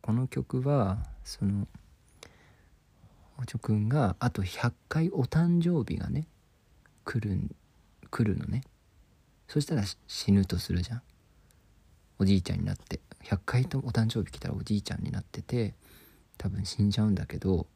この曲はそのおちょくんがあと100回お誕生日がね来る来るのね。そしたら死ぬとするじゃん。おじいちゃんになって。100回とお誕生日来たらおじいちゃんになってて多分死んじゃうんだけど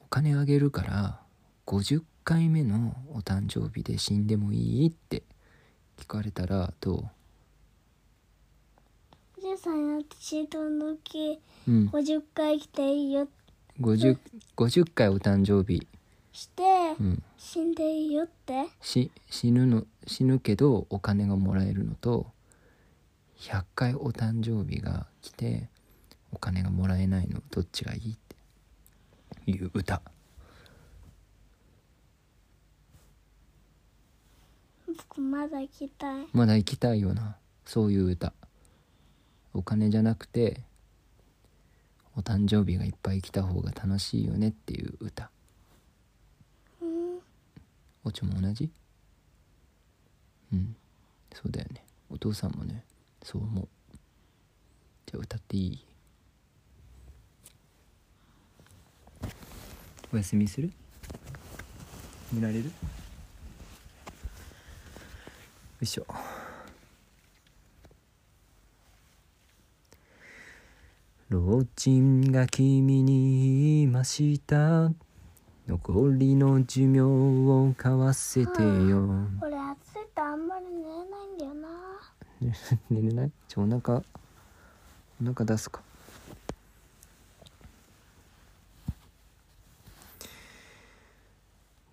お金あげるから50回目のお誕生日で死んでもいいって聞かれたらどう？さんや私とのきうん、50回来ていいよ。50, 50回お誕生日、してうん、死んでいいよって。し死ぬの死ぬけどお金がもらえるのと100回お誕生日が来てお金がもらえないのどっちがいいって。いう歌。僕まだ行きたい。まだ行きたいよな。そういう歌お金じゃなくてお誕生日がいっぱい来た方が楽しいよねっていう歌。おちょも同じ？うん。そうだよね。お父さんもねそう思う。じゃあ歌っていい？お休みする？寝られる？よいしょ。老人が君に言いました。残りの寿命を交わせてよ。俺暑いとあんまり寝れないんだよな。寝れない？ちょお腹お腹出すか。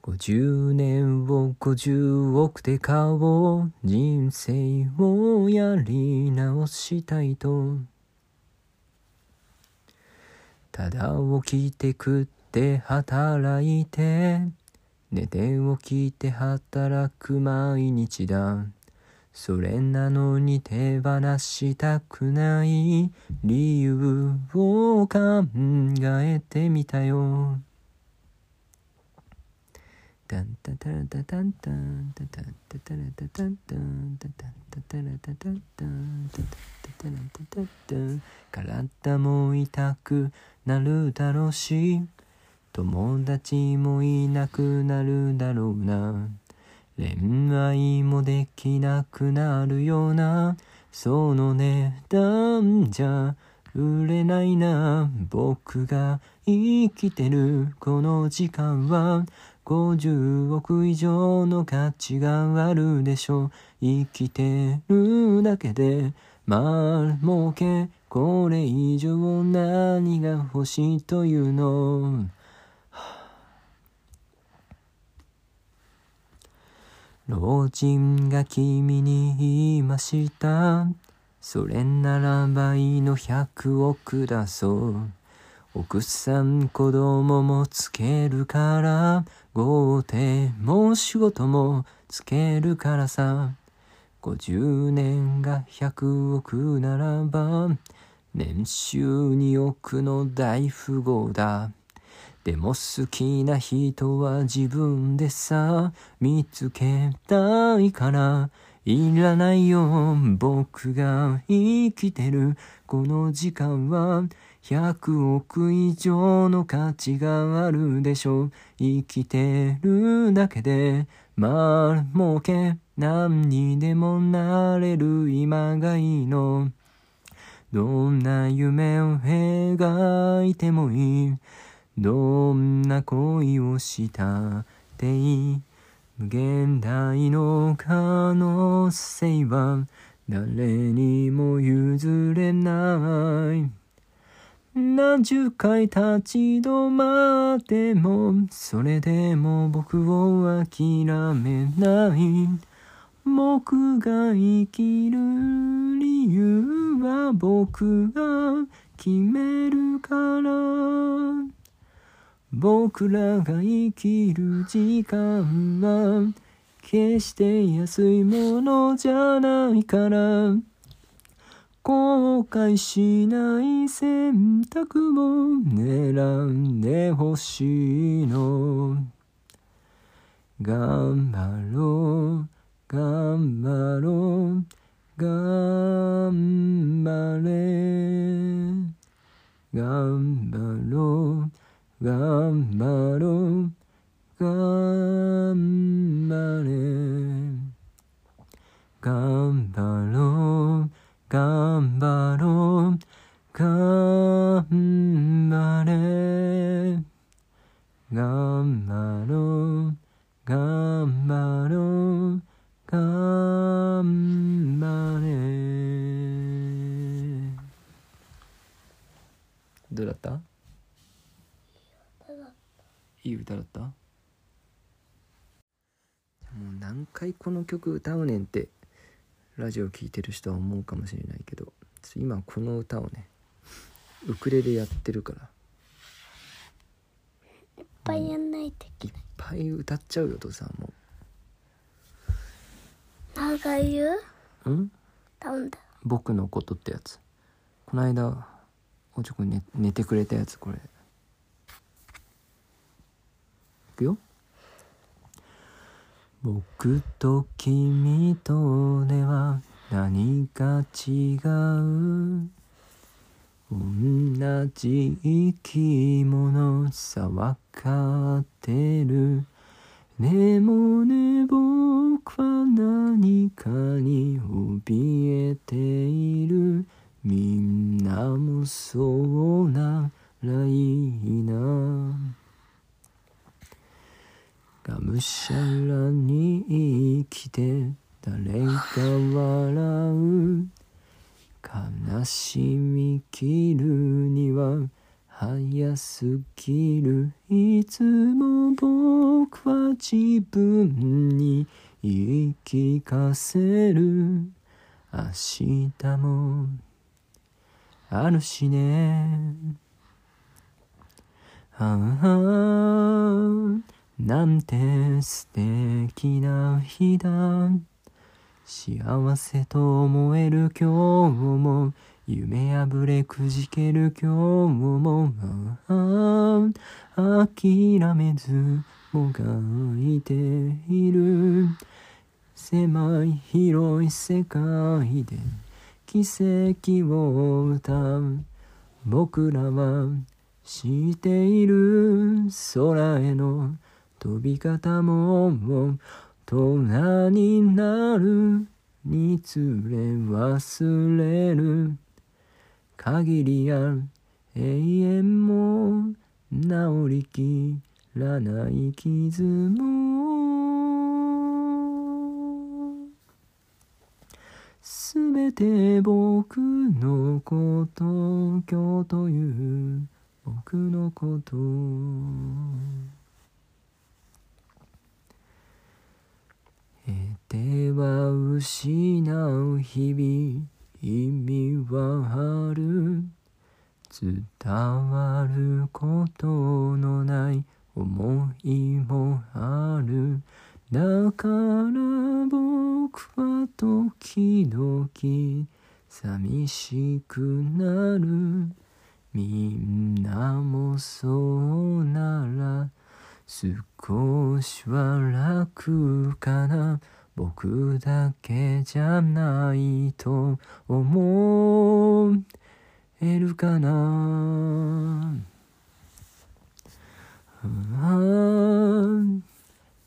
50年を50億で買おう。人生をやり直したいとただ起きて食って働いて。寝て起きて働く毎日だ。それなのに手放したくない理由を考えてみたよ。タンタタラタタンタンタタタタラタタンタンタタタタラタタンタンタタタタラタタンタン体も痛くなるだろうし友達もいなくなるだろうな。恋愛もできなくなるような。その値段じゃ売れな。いな僕が生きてるこの時間は50億以上の価値があるでしょ。う生きてるだけでまあ儲けこれ以上何が欲しいというの。老人が君に言いました。それなら倍の100億だそう奥さん子供もつけるから豪邸も仕事もつけるからさ。50年が100億ならば年収2億の大富豪だ。でも好きな人は自分でさ見つけたいからいらないよ僕が生きてる。この時間は100億以上の価値があるでしょう。生きてるだけでまあ儲け何にでもなれる今がいいの。どんな夢を描いてもいい。どんな恋をしたっていい。無限大の可能性は誰にも譲れない。何十回立ち止まってもそれでも僕を諦めない僕が生きる理由は僕が決めるから僕らが生きる時間は決して安いものじゃないから後悔しない選択を選んでほしいの頑張ろう頑張ろう頑張れ頑張ろう頑張ろう頑張れ頑張ろう。頑張ろう。頑張れ頑張ろう。頑張ろう。頑張れどう。だったいい歌だったもう。何回この曲歌う。ねんってラジオ聴いてる人は思うかもしれないけど今この歌をねウクレレやってるから。いっぱいやんないといけい。っぱい歌っちゃうよ父さんも。ないなんか言ううん？なんだ？僕のことってやつ。この間おちょくん寝寝てくれたやつこれ。いくよ僕と君とでは何か違う。同じ生き物さわかってる。でもね僕は何かに怯えている。みんなもそうならいいながむしゃらに生きて誰が笑う悲しみきるには早すぎるいつも僕は自分に言い聞かせる。明日もあるしね。ああなんて素敵な日だ。幸せと思える今日も夢破れくじける今日もああ諦めずもがいている狭い広い世界で奇跡を歌う僕らは知っている空への飛び方も大人になるにつれ忘れる限りある永遠も治りきらない傷も。すべて僕のこと今日という僕のこと。得ては失う日々。意味はある。伝わることのない思いもある。だから僕は時々寂しくなる。みんなもそうなら少しは楽かな僕だけじゃないと思えるかな？あ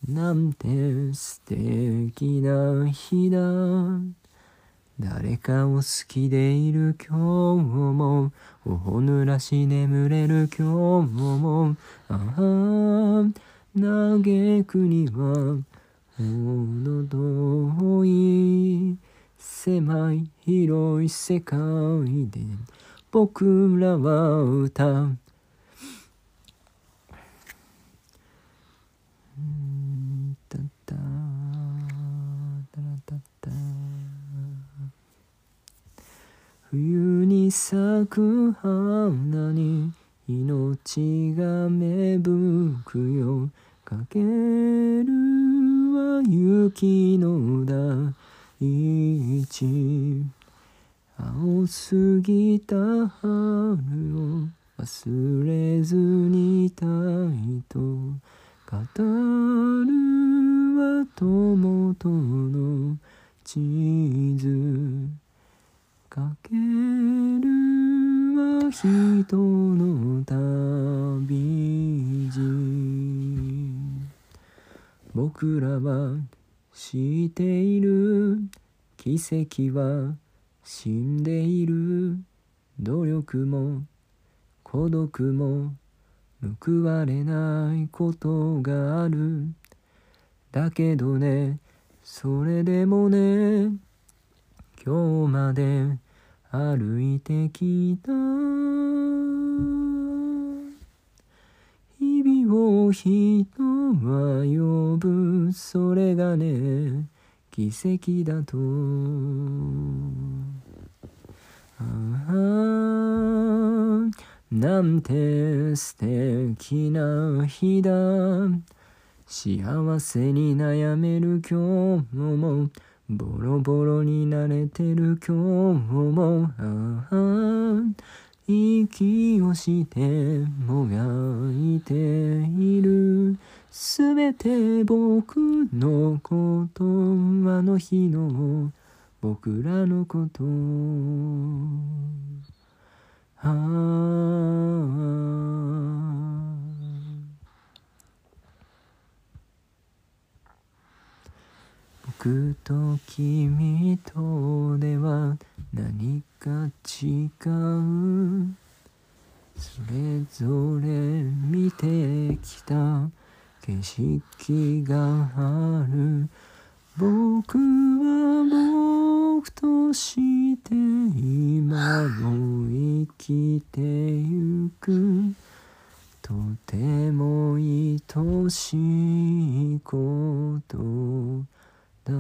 なんて素敵な日だ。誰かを好きでいる今日も頬濡らし眠れる今日もああ嘆くには程遠い狭い広い世界で僕らは歌う。うんたたたらたた。冬に咲く花に命が芽吹くよ。かける雪の大地青すぎた春を忘れずにたいと語るは友との地図。かけるは人の僕らは知っている。奇跡は死んでいる。努力も孤独も報われないことがある。だけどねそれでもね今日まで歩いてきた。日々を人は呼ぶそれがね奇跡だと。ああなんて素敵な日だ。幸せに悩める今日もボロボロになれてる今日も。ああ息をしてもがいている。すべて僕のことあの日の僕らのこと。ああ僕と君とでは何か違う。それぞれ見てきた。景色がある僕は僕として今も生きてゆく。とても愛しいことだ。